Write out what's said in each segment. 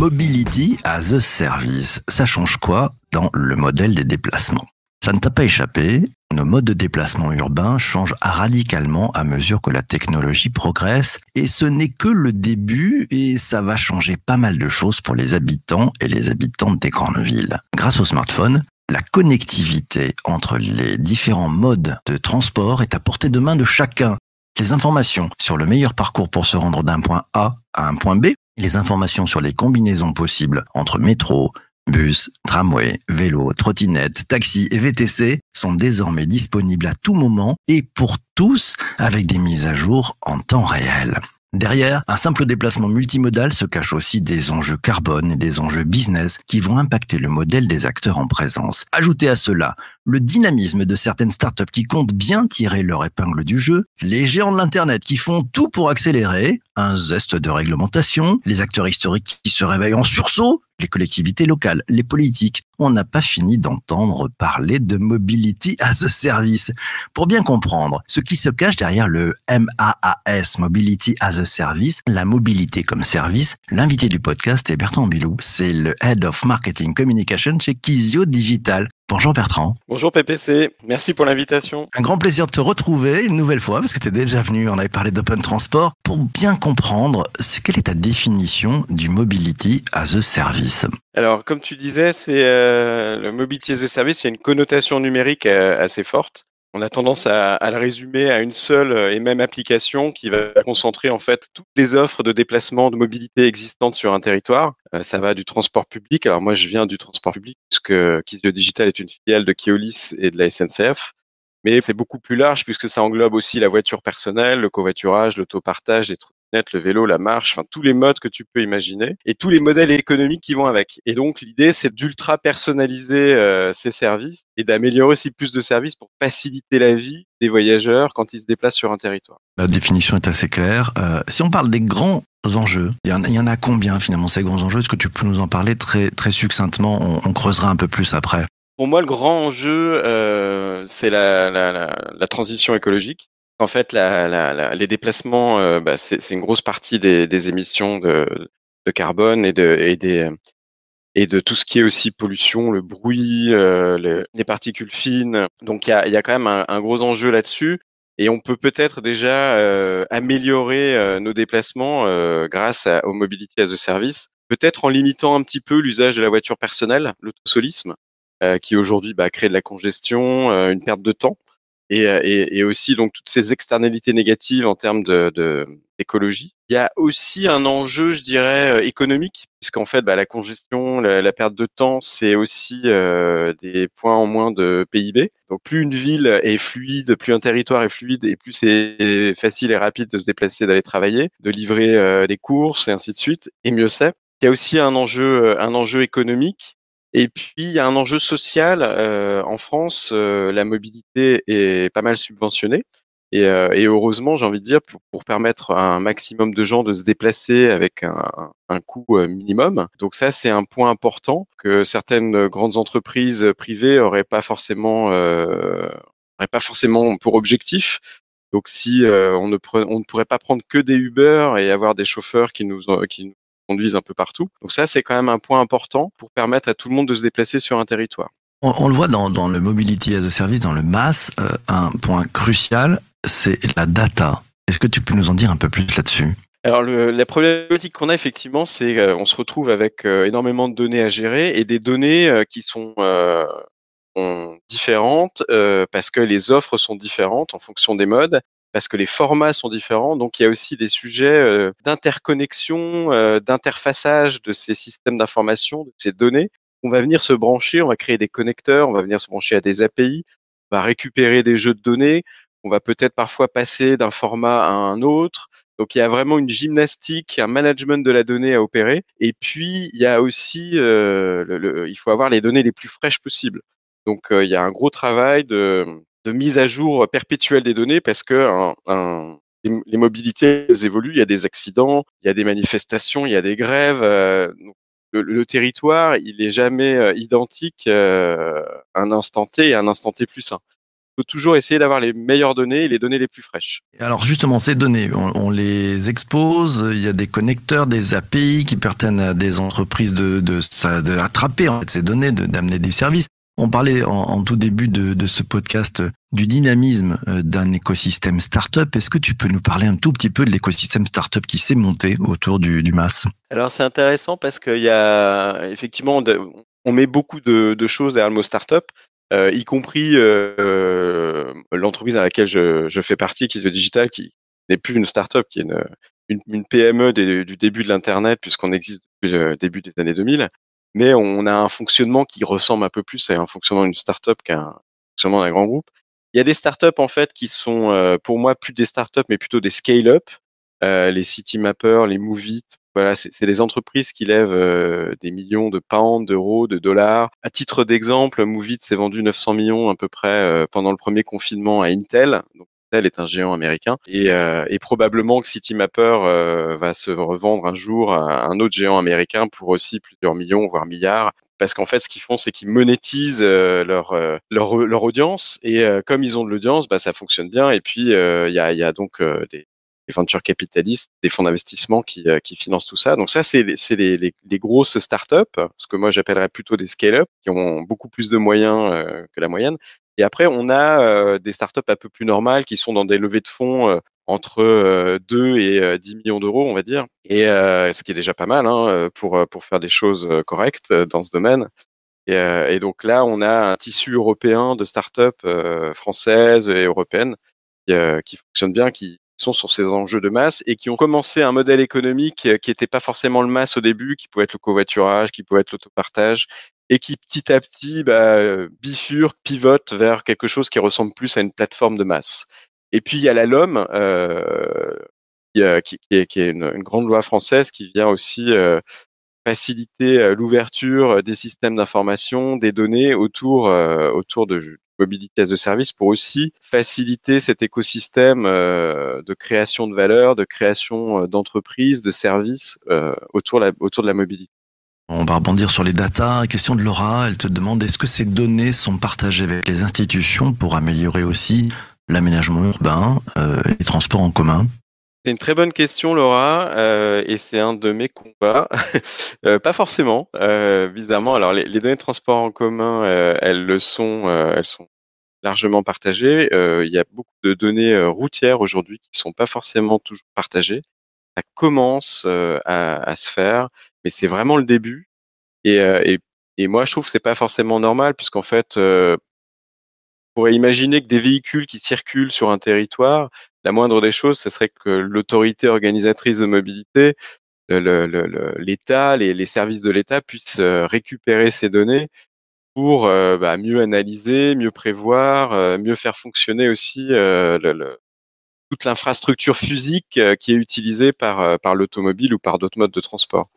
Mobility as a Service, ça change quoi dans le modèle des déplacements? Ça ne t'a pas échappé, nos modes de déplacement urbain changent radicalement à mesure que la technologie progresse et ce n'est que le début et ça va changer pas mal de choses pour les habitants et les habitantes des grandes villes. Grâce au smartphone, la connectivité entre les différents modes de transport est à portée de main de chacun. Les informations sur le meilleur parcours pour se rendre d'un point A à un point B, les informations sur les combinaisons possibles entre métro, bus, tramway, vélo, trottinette, taxi et VTC sont désormais disponibles à tout moment et pour tous avec des mises à jour en temps réel. Derrière, un simple déplacement multimodal se cache aussi des enjeux carbone et des enjeux business qui vont impacter le modèle des acteurs en présence. Ajoutez à cela le dynamisme de certaines startups qui comptent bien tirer leur épingle du jeu, les géants de l'Internet qui font tout pour accélérer, un zeste de réglementation, les acteurs historiques qui se réveillent en sursaut, les collectivités locales, les politiques. On n'a pas fini d'entendre parler de mobility as a service. Pour bien comprendre ce qui se cache derrière le MAAS, Mobility as a Service, la mobilité comme service, l'invité du podcast est Bertrand Bilou. C'est le Head of Marketing Communication chez Kizio Digital. Bonjour Bertrand. Bonjour PPC, merci pour l'invitation. Un grand plaisir de te retrouver une nouvelle fois parce que tu es déjà venu, on avait parlé d'open transport. Pour bien comprendre, quelle est ta définition du mobility as a service Alors, comme tu disais, c'est euh, le Mobility as a Service, il y a une connotation numérique euh, assez forte. On a tendance à, à le résumer à une seule euh, et même application qui va concentrer en fait toutes les offres de déplacement, de mobilité existantes sur un territoire. Euh, ça va du transport public. Alors moi, je viens du transport public puisque Kizio Digital est une filiale de Keolis et de la SNCF. Mais c'est beaucoup plus large puisque ça englobe aussi la voiture personnelle, le covoiturage, l'autopartage, trottinettes, le vélo, la marche, enfin tous les modes que tu peux imaginer et tous les modèles économiques qui vont avec. Et donc l'idée c'est d'ultra personnaliser euh, ces services et d'améliorer aussi plus de services pour faciliter la vie des voyageurs quand ils se déplacent sur un territoire. La définition est assez claire. Euh, si on parle des grands enjeux, il y, en, a combien finalement ces grands enjeux? Est-ce que tu peux nous en parler très, très succinctement? On, on creusera un peu plus après. Pour moi, le grand enjeu, euh, c'est la, la, la, la transition écologique. En fait, la, la, la- les déplacements, euh, bah, c'est une grosse partie des, des émissions de, de carbone et de, et, des, et de tout ce qui est aussi pollution, le bruit, euh, le- les particules fines. Donc, il y a, y a quand même un, gros enjeu là-dessus. Et on peut peut-être déjà euh, améliorer euh, nos déplacements euh, grâce à, au Mobility as a Service, peut-être en limitant un petit peu l'usage de la voiture personnelle, l'autosolisme, qui aujourd'hui bah, crée de la congestion, une perte de temps, et, euh, et, et aussi donc toutes ces externalités négatives en termes de, de d'écologie. Il y a aussi un enjeu, je dirais, euh, économique, puisqu'en fait, bah, la congestion, la, la perte de temps, c'est aussi euh, des points en moins de PIB. Donc, plus une ville est fluide, plus un territoire est fluide, et plus c'est facile et rapide de se déplacer, d'aller travailler, de livrer euh, des courses et ainsi de suite, et mieux c'est. Il y a aussi un enjeu, un enjeu économique et puis, il y a un enjeu social. Euh, en France, euh, la mobilité est pas mal subventionnée. Et, euh, et heureusement, j'ai envie de dire, pour, pour, permettre à un maximum de gens de se déplacer avec un, un coût euh, minimum. Donc ça, c'est un point important que certaines grandes entreprises privées auraient pas forcément, euh, auraient pas forcément pour objectif. Donc si euh, on, ne on ne pourrait pas prendre que des Uber et avoir des chauffeurs qui nous, qui nous conduisent un peu partout. Donc ça, c'est quand même un point important pour permettre à tout le monde de se déplacer sur un territoire. On, on le voit dans, dans, le Mobility as a Service, dans le MAS, euh, un point crucial, c'est la data. Est-ce que tu peux nous en dire un peu plus là-dessus? Alors le, la problématique qu'on a effectivement, c'est euh, on se retrouve avec euh, énormément de données à gérer et des données euh, qui sont, sont différentes parce que les offres sont différentes en fonction des modes parce que les formats sont différents. Donc, il y a aussi des sujets euh, d'interconnexion, euh, d'interfaçage de ces systèmes d'information, de ces données. On va venir se brancher, on va créer des connecteurs, on va venir se brancher à des API, on va récupérer des jeux de données, on va peut-être parfois passer d'un format à un autre. Donc, il y a vraiment une gymnastique, un management de la donnée à opérer. Et puis, il y a aussi, euh, le, le, il faut avoir les données les plus fraîches possibles. Donc, il y a un gros travail de de mise à jour perpétuelle des données parce que un, un, les mobilités évoluent, il y a des accidents, il y a des manifestations, il y a des grèves. Euh, le, territoire, il est jamais euh, identique euh, un instant T et un instant T plus un. faut toujours essayer d'avoir les meilleures données et les données les plus fraîches. Alors justement, ces données, on, les expose, il y a des connecteurs, des API qui permettent à des entreprises de, de, ça- de attraper en fait, ces données, de- d'amener des services. On parlait en, tout début de, ce podcast euh, du dynamisme euh, d'un écosystème startup. Est-ce que tu peux nous parler un tout petit peu de l'écosystème startup qui s'est monté autour du, MAS? Alors c'est intéressant parce qu'il y a effectivement on met beaucoup de, choses derrière le mot startup, euh, y compris l'entreprise dans laquelle je, fais partie, qui est Digital, qui n'est plus une startup, qui est une, PME des- du début de l'internet puisqu'on existe depuis le début des années 2000. Mais on a un fonctionnement qui ressemble un peu plus à un fonctionnement d'une startup qu'à un fonctionnement d'un grand groupe. Il y a des startups en fait qui sont euh, pour moi plus des startups mais plutôt des scale-up, euh, les City Mapper, les Movit, voilà, c'est des entreprises qui lèvent euh, des millions de pounds, d'euros, de dollars. À titre d'exemple, Movit s'est vendu 900 millions à peu près euh, pendant le premier confinement à Intel. Intel est un géant américain et, euh, et probablement que CityMapper euh, va se revendre un jour à un autre géant américain pour aussi plusieurs millions, voire milliards. Parce qu'en fait, ce qu'ils font, c'est qu'ils monétisent euh, leur, euh, leur leur audience et euh, comme ils ont de l'audience, bah, ça fonctionne bien. Et puis euh, il y, a, il y a donc euh, des des venture capitalistes, des fonds d'investissement qui, euh, qui financent tout ça. Donc ça, c'est les, les, les, les grosses startups, ce que moi j'appellerais plutôt des scale-up, qui ont beaucoup plus de moyens euh, que la moyenne. Et après, on a euh, des startups un peu plus normales qui sont dans des levées de fonds entre euh, 2 et euh, 10 millions d'euros, on va dire. Et ce qui est déjà pas mal hein, pour, pour faire des choses correctes dans ce domaine. Et, et donc là, on a un tissu européen de startups françaises et européennes qui, qui fonctionnent bien, qui sont sur ces enjeux de masse et qui ont commencé un modèle économique euh, qui n'était pas forcément le masse au début, qui pouvait être le covoiturage, qui pouvait être l'autopartage, et qui petit à petit bah, euh, bifurque, pivote vers quelque chose qui ressemble plus à une plateforme de masse. Et puis il y a la LOM, euh, qui, est, une, grande loi française qui vient aussi faciliter l'ouverture des systèmes d'information, des données autour autour de mobilité as a service pour aussi faciliter cet écosystème euh, de création de valeur, de création euh, d'entreprises, de services euh, autour, de la mobilité. On va rebondir sur les datas. Question de Laura, elle te demande est-ce que ces données sont partagées avec les institutions pour améliorer aussi l'aménagement urbain, euh, les transports en commun? C'est une très bonne question, Laura, euh, et c'est un de mes combats. Euh, pas forcément, euh, bizarrement. Alors, les, les données de transport en commun, euh, elles le sont, euh, elles sont largement partagées. Euh, il y a beaucoup de données routières aujourd'hui qui sont pas forcément toujours partagées. Ça commence à, à se faire, mais c'est vraiment le début. Et, et, et moi, je trouve que c'est pas forcément normal, puisqu'en fait, pourrait imaginer que des véhicules qui circulent sur un territoire, la moindre des choses, ce serait que l'autorité organisatrice de mobilité, le- le- le- l'État, les, les services de l'État puissent euh, récupérer ces données pour euh, bah, mieux analyser, mieux prévoir, euh, mieux faire fonctionner aussi toute l'infrastructure physique qui est utilisée par l'automobile ou par d'autres modes de transport.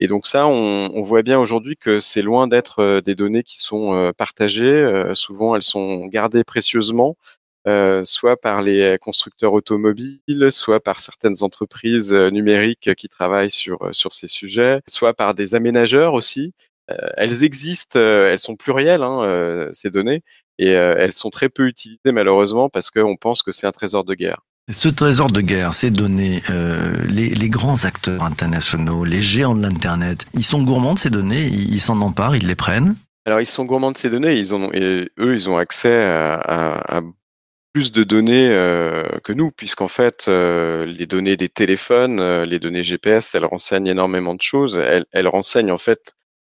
Et donc ça, on, on voit bien aujourd'hui que c'est loin d'être euh, des données qui sont euh, partagées. Euh, souvent, elles sont gardées précieusement, soit par les constructeurs automobiles, soit par certaines entreprises numériques qui travaillent sur sur ces sujets, soit par des aménageurs aussi. Elles existent, elles sont plurielles hein, ces données, et elles sont très peu utilisées malheureusement parce qu'on pense que c'est un trésor de guerre. Ce trésor de guerre, ces données, euh, les, grands acteurs internationaux, les géants de l'Internet, ils sont gourmands de ces données, ils s'en emparent, ils les prennent Alors, ils sont gourmands de ces données. Ils ont, et eux, ils ont accès à, à- à plus de données euh, que nous, puisqu'en fait, euh, les données des téléphones, les données GPS, elles renseignent énormément de choses. Elles, renseignent en fait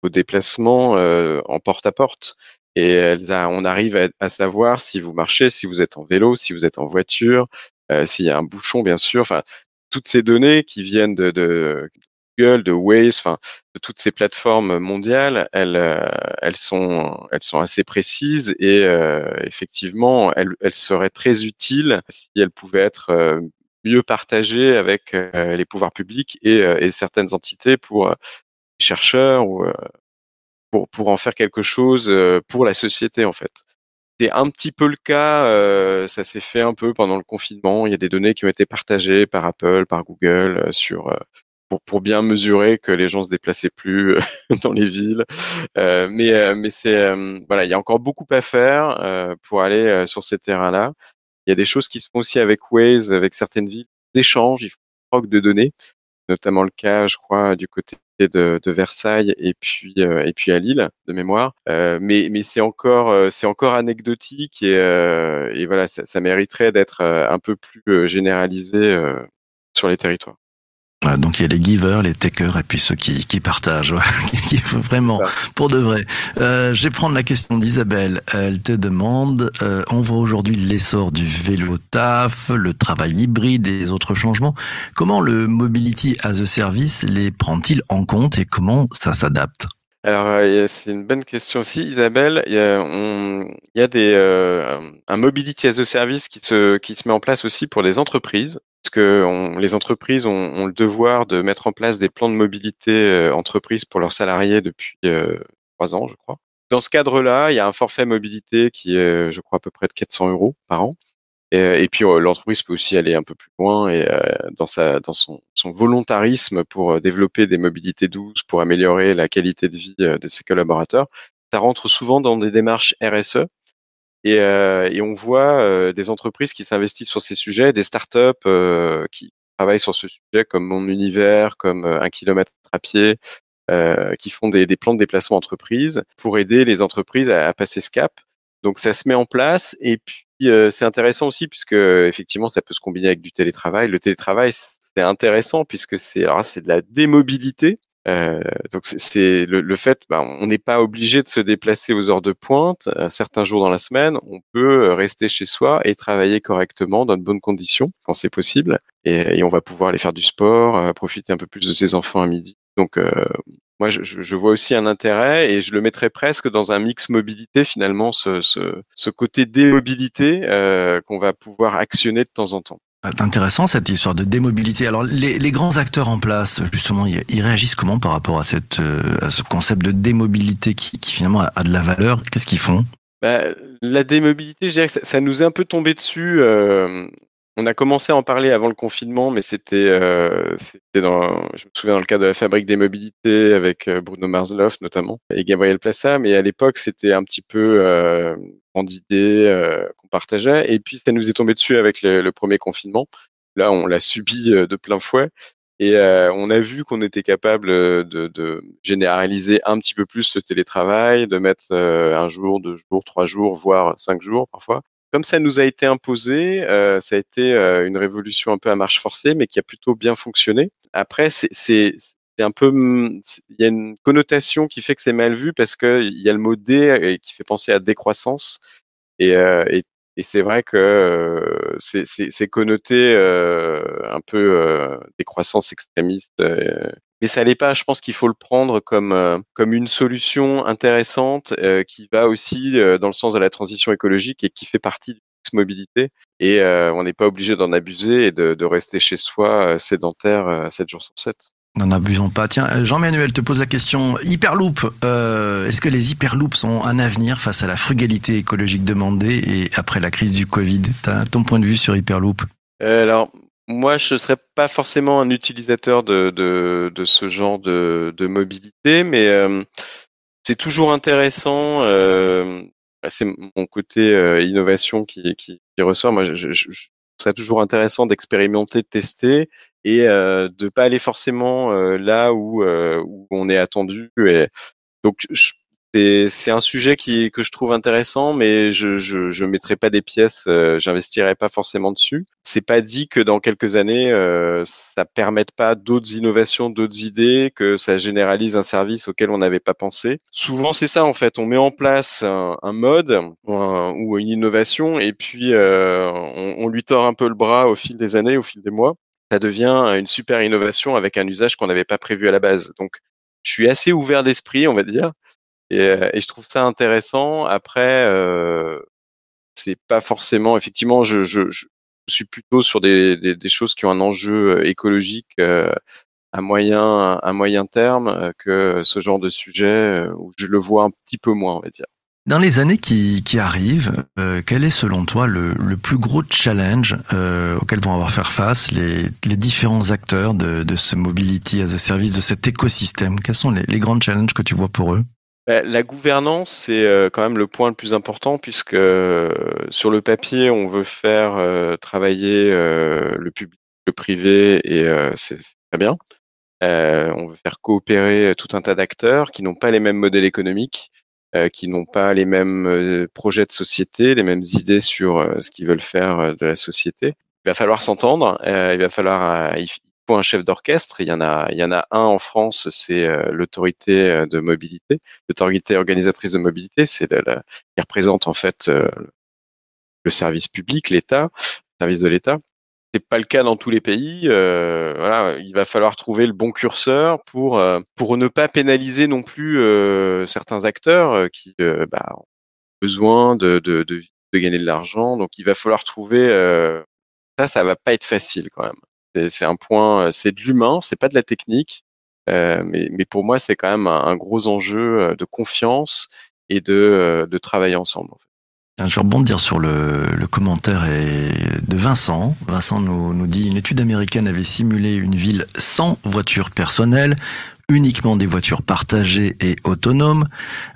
vos déplacements en porte-à-porte. Et elles a- on arrive à, à savoir si vous marchez, si vous êtes en vélo, si vous êtes en voiture, s'il y a un bouchon, bien sûr. Enfin, toutes ces données qui viennent de, Google, de Waze, enfin, de toutes ces plateformes mondiales, elles, euh, sont, assez précises et euh, effectivement, elles, seraient très utiles si elles pouvaient être euh, mieux partagées avec euh, les pouvoirs publics et, euh, et certaines entités pour euh, les chercheurs ou euh, pour, pour en faire quelque chose euh, pour la société en fait. C'est un petit peu le cas, euh, ça s'est fait un peu pendant le confinement. Il y a des données qui ont été partagées par Apple, par Google euh, sur euh, pour, pour bien mesurer que les gens se déplaçaient plus dans les villes. mais mais c'est voilà, il y a encore beaucoup à faire pour aller sur ces terrains-là. Il y a des choses qui se font aussi avec Waze, avec certaines villes, d'échanges, ils font de données, notamment le cas, je crois, du côté de, Versailles et puis et puis à Lille de mémoire. mais mais c'est encore c'est encore anecdotique et, et voilà, ça mériterait d'être un peu plus généralisé sur les territoires. Donc il y a les givers, les takers et puis ceux qui, qui partagent. Faut vraiment, pour de vrai. Euh, je vais prendre la question d'Isabelle. Elle te demande, euh, on voit aujourd'hui l'essor du vélo taf, le travail hybride et les autres changements. Comment le Mobility as a Service les prend-il en compte et comment ça s'adapte? Alors, euh, c'est une bonne question aussi, Isabelle. Il y a, on, il y a des, euh, un mobility as a service qui se, qui se met en place aussi pour les entreprises, parce que les entreprises ont, le devoir de mettre en place des plans de mobilité euh, entreprise pour leurs salariés depuis trois ans, je crois. Dans ce cadre-là, il y a un forfait mobilité qui est, je crois, à peu près de 400 euros par an. Et, puis l'entreprise peut aussi aller un peu plus loin et dans sa dans son volontarisme pour développer des mobilités douces, pour améliorer la qualité de vie de ses collaborateurs. Ça rentre souvent dans des démarches RSE. Et, et on voit des entreprises qui s'investissent sur ces sujets, des startups qui travaillent sur ce sujet comme Mon Univers, comme Un kilomètre à pied, qui font des, des, plans de déplacement entreprise pour aider les entreprises à, à passer ce cap. Donc ça se met en place et puis euh, c'est intéressant aussi puisque effectivement ça peut se combiner avec du télétravail. Le télétravail c'est intéressant puisque c'est c'est de la démobilité. Euh, donc c'est le, le, fait, bah, on n'est pas obligé de se déplacer aux heures de pointe. Euh, certains jours dans la semaine, on peut rester chez soi et travailler correctement dans de bonnes conditions quand c'est possible. Et, et, on va pouvoir aller faire du sport, euh, profiter un peu plus de ses enfants à midi. Donc moi, je, je, vois aussi un intérêt et je le mettrais presque dans un mix mobilité finalement, ce, ce, ce côté démobilité euh, qu'on va pouvoir actionner de temps en temps. Intéressant cette histoire de démobilité. Alors les, les, grands acteurs en place, justement, ils réagissent comment par rapport à, cette, euh, à ce concept de démobilité qui, qui finalement a de la valeur? Qu'est-ce qu'ils font? Bah, La démobilité, je dirais que ça, nous est un peu tombé dessus. Euh, on a commencé à en parler avant le confinement, mais c'était, euh, c'était dans, je me souviens dans le cadre de la fabrique des mobilités avec euh, Bruno Marsloff notamment et Gabriel Plassa. Mais à l'époque, c'était un petit peu euh, idée euh, partageait. Et puis, ça nous est tombé dessus avec le, premier confinement. Là, on l'a subi euh, de plein fouet. Et euh, on a vu qu'on était capable de, de, généraliser un petit peu plus le télétravail, de mettre un jour, deux jours, trois jours, voire cinq jours parfois comme ça nous a été imposé, euh, ça a été euh, une révolution un peu à marche forcée, mais qui a plutôt bien fonctionné. Après, c'est un peu, il y a une connotation qui fait que c'est mal vu parce que il y a le mot dé euh, qui fait penser à décroissance euh, et, et c'est vrai que euh, c'est connoté un peu décroissance extrémiste mais ça n'est pas. Je pense qu'il faut le prendre comme euh, comme une solution intéressante euh, qui va aussi euh, dans le sens de la transition écologique et qui fait partie du mobilité. Et on n'est pas obligé d'en abuser et de, de, rester chez soi sédentaire 7 jours sur 7. N'en abusons pas. Tiens, Jean-Manuel te pose la question. Hyperloop, euh, est-ce que les hyperloops ont un avenir face à la frugalité écologique demandée et après la crise du Covid? T'as ton point de vue sur Hyperloop? Euh, Alors, moi, je ne serais pas forcément un utilisateur de, de, ce genre de, mobilité, mais euh, c'est toujours intéressant. Euh, c'est mon côté euh, innovation qui, qui, ressort. Moi, je, je, ça toujours intéressant d'expérimenter, de tester et euh, de pas aller forcément euh, là où, où on est attendu. C'est un sujet qui que je trouve intéressant, mais je je, je mettrai pas des pièces, euh, j'investirai pas forcément dessus. C'est pas dit que dans quelques années euh, ça permette pas d'autres innovations, d'autres idées, que ça généralise un service auquel on n'avait pas pensé. Souvent c'est ça en fait, on met en place un, un mode ou, une innovation et puis euh, on, on lui tord un peu le bras au fil des années, au fil des mois. Ça devient une super innovation avec un usage qu'on n'avait pas prévu à la base. Donc je suis assez ouvert d'esprit, on va dire. Et, euh, et, je trouve ça intéressant. Après, euh, c'est pas forcément. Effectivement, je, je, je, suis plutôt sur des, des, des, choses qui ont un enjeu euh, écologique euh, à moyen à moyen terme que ce genre de sujet où je le vois un petit peu moins, on va dire. Dans les années qui, qui arrivent, euh, quel est selon toi le, le plus gros challenge euh, auquel vont avoir faire face les, les différents acteurs de, de ce mobility as a service, de cet écosystème? Quels sont les, les grands challenges que tu vois pour eux? La gouvernance, c'est euh, quand même le point le plus important puisque euh, sur le papier, on veut faire euh, travailler le public, le privé et c'est très bien. On veut faire coopérer tout un tas d'acteurs qui n'ont pas les mêmes modèles économiques, qui n'ont pas les mêmes projets de société, les mêmes idées sur ce qu'ils veulent faire de la société. Il va falloir s'entendre. il va falloir, un chef d'orchestre. Il y en a, il y en a un en France, c'est euh, l'autorité euh, de mobilité, l'autorité organisatrice de mobilité, c'est qui représente en fait euh, le service public, l'État, le service de l'État. C'est pas le cas dans tous les pays. voilà, il va falloir trouver le bon curseur pour pour ne pas pénaliser non plus certains acteurs qui bah, ont besoin de de, de de gagner de l'argent. Donc il va falloir trouver ça, ça va pas être facile quand même. C'est un point, euh, c'est de l'humain, c'est pas de la technique, euh, mais mais pour moi c'est quand même un, gros enjeu euh, de confiance et de euh, de travailler ensemble. En fait. Je vais rebondir sur le, le commentaire de Vincent. Vincent nous, nous dit une étude américaine avait simulé une ville sans voiture personnelle, uniquement des voitures partagées et autonomes,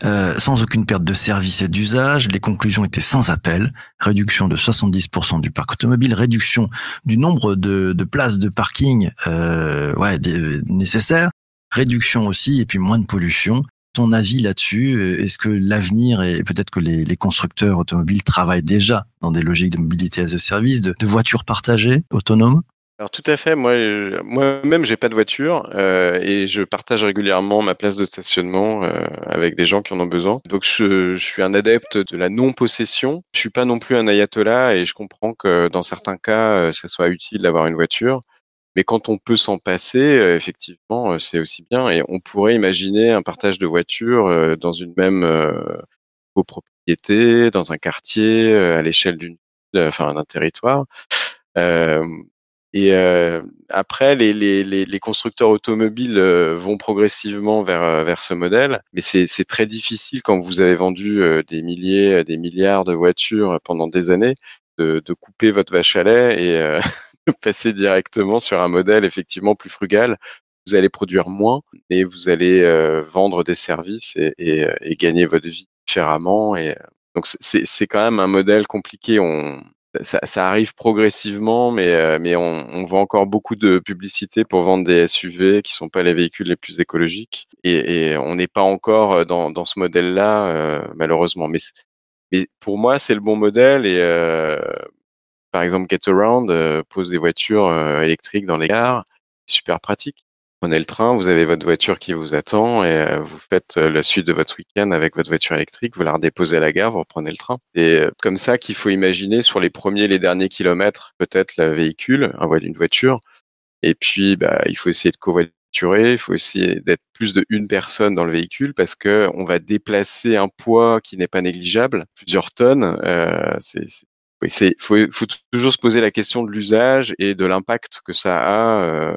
euh, sans aucune perte de service et d'usage. Les conclusions étaient sans appel. Réduction de 70% du parc automobile, réduction du nombre de, de places de parking euh, ouais, des- nécessaires, réduction aussi et puis moins de pollution ton avis là-dessus euh, Est-ce que l'avenir et peut-être que les, les constructeurs automobiles travaillent déjà dans des logiques de mobilité as a service, de, de voitures partagées, autonomes? Alors tout à fait. Moi, moi-même, j'ai pas de voiture euh, et je partage régulièrement ma place de stationnement euh, avec des gens qui en ont besoin. Donc, je, je suis un adepte de la non-possession. Je suis pas non plus un ayatollah et je comprends que dans certains cas, euh, ça soit utile d'avoir une voiture. Mais quand on peut s'en passer, euh, effectivement, euh, c'est aussi bien. Et on pourrait imaginer un partage de voitures euh, dans une même copropriété, dans un quartier, à l'échelle d'une, enfin, d'un territoire. Euh, et euh, après, les, les, les, constructeurs automobiles euh, vont progressivement vers, euh, vers ce modèle, mais c'est très difficile quand vous avez vendu euh, des milliers, des milliards de voitures pendant des années, de, de couper votre vache à lait et euh, passer directement sur un modèle effectivement plus frugal. Vous allez produire moins, et vous allez euh, vendre des services et, et, et gagner votre vie différemment. Et donc c'est c'est quand même un modèle compliqué. Ça, ça arrive progressivement, mais, euh, mais on, on vend encore beaucoup de publicité pour vendre des SUV qui sont pas les véhicules les plus écologiques. Et, et on n'est pas encore dans, dans ce modèle-là, euh, malheureusement. Mais, mais pour moi, c'est le bon modèle. Et euh, par exemple, GetAround euh, pose des voitures euh, électriques dans les gares. Super pratique. Prenez le train, vous avez votre voiture qui vous attend et euh, vous faites euh, la suite de votre week-end avec votre voiture électrique, vous la redéposez à la gare, vous reprenez le train. C'est euh, comme ça qu'il faut imaginer sur les premiers, les derniers kilomètres, peut-être le véhicule, un vo- une voiture. Et puis, bah, il faut essayer de covoiturer, il faut essayer d'être plus de une personne dans le véhicule parce que on va déplacer un poids qui n'est pas négligeable, plusieurs tonnes. Euh, c'est, c'est, faut, faut toujours se poser la question de l'usage et de l'impact que ça a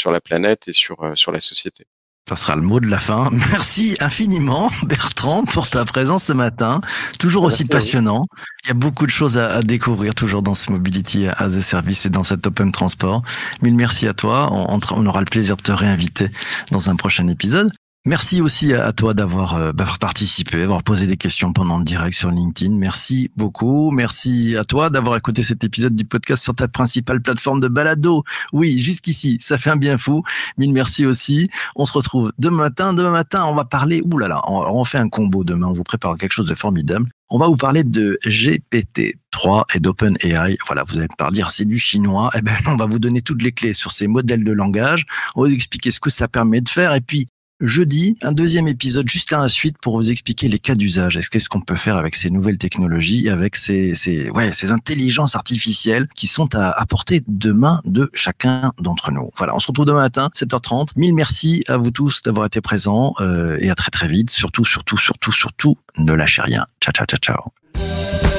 sur la planète et sur, euh, sur la société. Ça sera le mot de la fin. Merci infiniment, Bertrand, pour ta présence ce matin. Toujours aussi Merci passionnant. Il y a beaucoup de choses à, à découvrir toujours dans ce Mobility as a Service et dans cet Open Transport. Mille merci à toi. On- on aura le plaisir de te réinviter dans un prochain épisode. Merci aussi à toi d'avoir euh, d'avoir participé, d'avoir posé des questions pendant le direct sur LinkedIn. Merci beaucoup. Merci à toi d'avoir écouté cet épisode du podcast sur ta principale plateforme de balado. Oui, jusqu'ici, ça fait un bien fou. Mille merci aussi. On se retrouve demain matin. Demain matin, on va parler. Ouh là là, on, on fait un combo demain. On vous prépare quelque chose de formidable. On va vous parler de GPT-3 et d'OpenAI. Voilà, vous allez me parler, c'est du chinois. Eh ben, on va vous donner toutes les clés sur ces modèles de langage. On va vous expliquer ce que ça permet de faire. Et puis, jeudi, un deuxième épisode juste à la suite pour vous expliquer les cas d'usage. Est-ce qu'est-ce qu'on peut faire avec ces nouvelles technologies, avec ces, ces, ouais, ces intelligences artificielles qui sont à, à portée de main de chacun d'entre nous. Voilà, on se retrouve demain matin, 7h30. Mille merci à vous tous d'avoir été présents euh, et à très très vite. Surtout, surtout, surtout, surtout, ne lâchez rien. Ciao, ciao, ciao, ciao.